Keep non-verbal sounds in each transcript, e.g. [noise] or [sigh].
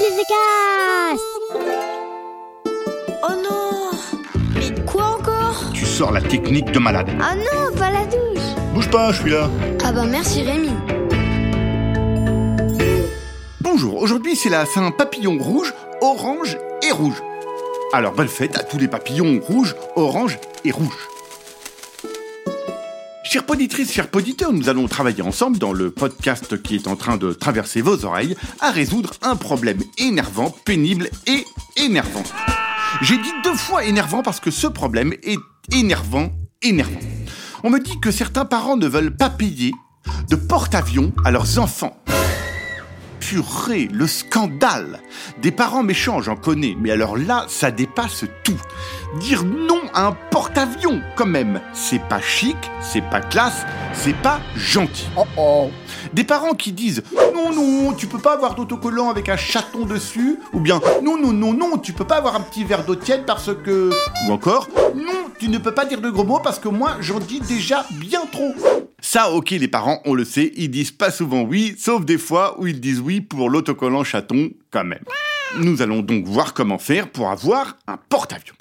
les Oh non Mais quoi encore? Tu sors la technique de malade. Ah non, pas la douche Bouge pas, je suis là. Ah bah merci Rémi Bonjour, aujourd'hui c'est la Saint-Papillon rouge, orange et rouge. Alors bonne fête à tous les papillons rouges, orange et rouge. Chères poditrices, chers poditeurs, nous allons travailler ensemble dans le podcast qui est en train de traverser vos oreilles à résoudre un problème énervant, pénible et énervant. J'ai dit deux fois énervant parce que ce problème est énervant, énervant. On me dit que certains parents ne veulent pas payer de porte-avions à leurs enfants. Le scandale Des parents méchants, j'en connais, mais alors là, ça dépasse tout. Dire non à un porte-avions, quand même, c'est pas chic, c'est pas classe, c'est pas gentil. Oh oh Des parents qui disent non, non, tu peux pas avoir d'autocollant avec un chaton dessus, ou bien non, non, non, non, tu peux pas avoir un petit verre d'eau tiède parce que. Ou encore, non, tu ne peux pas dire de gros mots parce que moi, j'en dis déjà bien trop. Ça, ok, les parents, on le sait, ils disent pas souvent oui, sauf des fois où ils disent oui pour l'autocollant chaton, quand même. Nous allons donc voir comment faire pour avoir un porte-avions.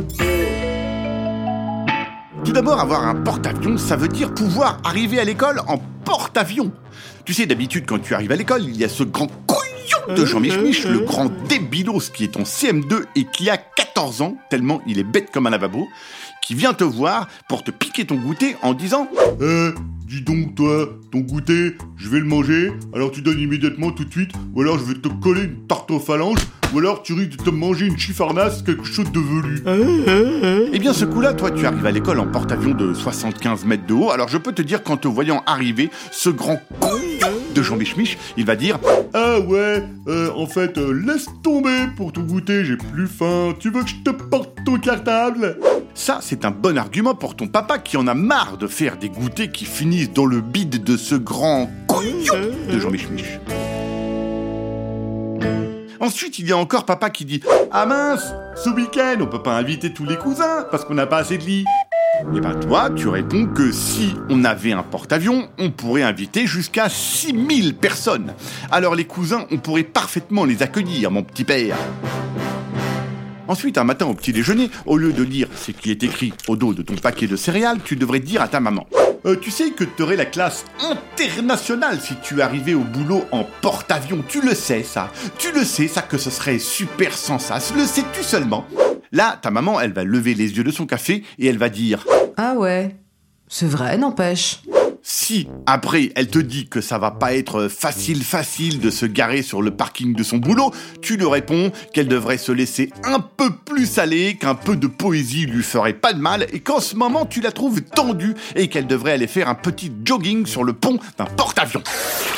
Tout d'abord, avoir un porte-avions, ça veut dire pouvoir arriver à l'école en porte-avions. Tu sais, d'habitude, quand tu arrives à l'école, il y a ce grand couillon de Jean Mich, le grand débilos qui est en CM2 et qui a 14 ans, tellement il est bête comme un lavabo, qui vient te voir pour te piquer ton goûter en disant dis donc toi, ton goûter, je vais le manger, alors tu donnes immédiatement tout de suite, ou alors je vais te coller une tarte aux phalanges, ou alors tu risques de te manger une chiffarnasse, quelque chose de velu. Eh bien, ce coup-là, toi, tu arrives à l'école en porte-avions de 75 mètres de haut. Alors, je peux te dire qu'en te voyant arriver, ce grand couillon de Jean Michmich, il va dire Ah ouais, euh, en fait, euh, laisse tomber pour ton goûter, j'ai plus faim, tu veux que je te porte ton cartable? Ça, c'est un bon argument pour ton papa qui en a marre de faire des goûters qui finissent dans le bide de ce grand couillon de Jean Michmich. Ensuite, il y a encore papa qui dit Ah mince, ce week-end, on peut pas inviter tous les cousins, parce qu'on n'a pas assez de lits. Et ben toi, tu réponds que si on avait un porte-avions, on pourrait inviter jusqu'à 6000 personnes. Alors les cousins, on pourrait parfaitement les accueillir, mon petit père. Ensuite, un matin au petit déjeuner, au lieu de lire ce qui est écrit au dos de ton paquet de céréales, tu devrais dire à ta maman Euh, tu sais que t'aurais la classe internationale si tu arrivais au boulot en porte-avions. Tu le sais, ça. Tu le sais, ça, que ce serait super sans. Le sais-tu seulement? Là, ta maman, elle va lever les yeux de son café et elle va dire Ah ouais, c'est vrai, n'empêche. Si, après, elle te dit que ça va pas être facile facile de se garer sur le parking de son boulot, tu lui réponds qu'elle devrait se laisser un peu plus aller, qu'un peu de poésie lui ferait pas de mal, et qu'en ce moment tu la trouves tendue, et qu'elle devrait aller faire un petit jogging sur le pont d'un porte-avions.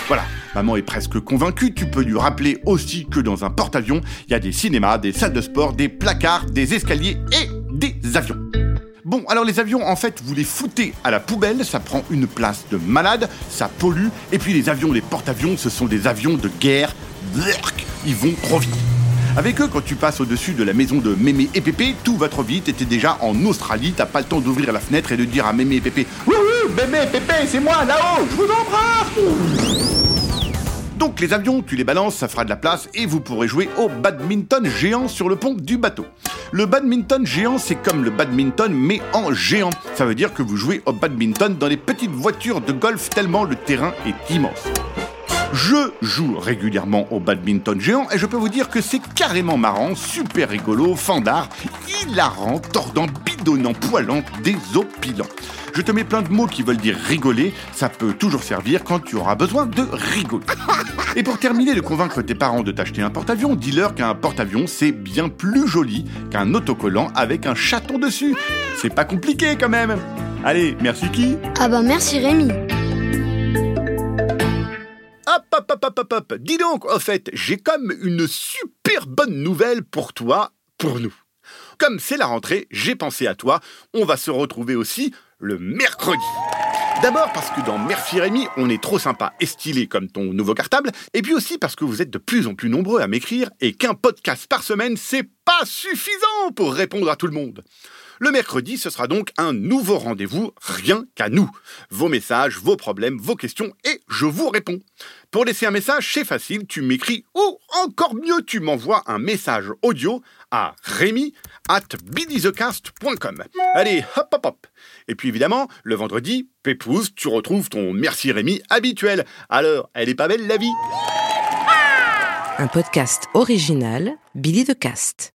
Voilà, maman est presque convaincue, tu peux lui rappeler aussi que dans un porte-avions, il y a des cinémas, des salles de sport, des placards, des escaliers et des avions. Bon, alors les avions, en fait, vous les foutez à la poubelle, ça prend une place de malade, ça pollue, et puis les avions, les porte-avions, ce sont des avions de guerre, ils vont trop vite. Avec eux, quand tu passes au-dessus de la maison de Mémé et Pépé, tout va trop vite, déjà en Australie, t'as pas le temps d'ouvrir la fenêtre et de dire à Mémé et Pépé « Oui, oui, Mémé Pépé, c'est moi, là-haut, je vous embrasse !» Donc les avions, tu les balances, ça fera de la place et vous pourrez jouer au badminton géant sur le pont du bateau. Le badminton géant, c'est comme le badminton mais en géant. Ça veut dire que vous jouez au badminton dans les petites voitures de golf tellement le terrain est immense. Je joue régulièrement au badminton géant et je peux vous dire que c'est carrément marrant, super rigolo, fandard, hilarant, tordant, bidonnant, poilant, désopilant. Je te mets plein de mots qui veulent dire rigoler, ça peut toujours servir quand tu auras besoin de rigoler. [laughs] Et pour terminer de convaincre tes parents de t'acheter un porte-avions, dis-leur qu'un porte-avions c'est bien plus joli qu'un autocollant avec un chaton dessus. C'est pas compliqué quand même. Allez, merci qui Ah bah merci Rémi Hop, hop, hop, hop, hop, hop. Dis donc, au fait, j'ai comme une super bonne nouvelle pour toi, pour nous. Comme c'est la rentrée, j'ai pensé à toi. On va se retrouver aussi le mercredi. D'abord parce que dans Murphy Rémy, on est trop sympa et stylé comme ton nouveau cartable, et puis aussi parce que vous êtes de plus en plus nombreux à m'écrire et qu'un podcast par semaine, c'est pas suffisant pour répondre à tout le monde. Le mercredi, ce sera donc un nouveau rendez-vous, rien qu'à nous. Vos messages, vos problèmes, vos questions, et je vous réponds. Pour laisser un message, c'est facile, tu m'écris ou encore mieux, tu m'envoies un message audio à rémi at billythecast.com. Allez, hop hop hop. Et puis évidemment, le vendredi, Pépouze, tu retrouves ton Merci Rémi habituel. Alors, elle est pas belle la vie? Un podcast original, Billy de Cast.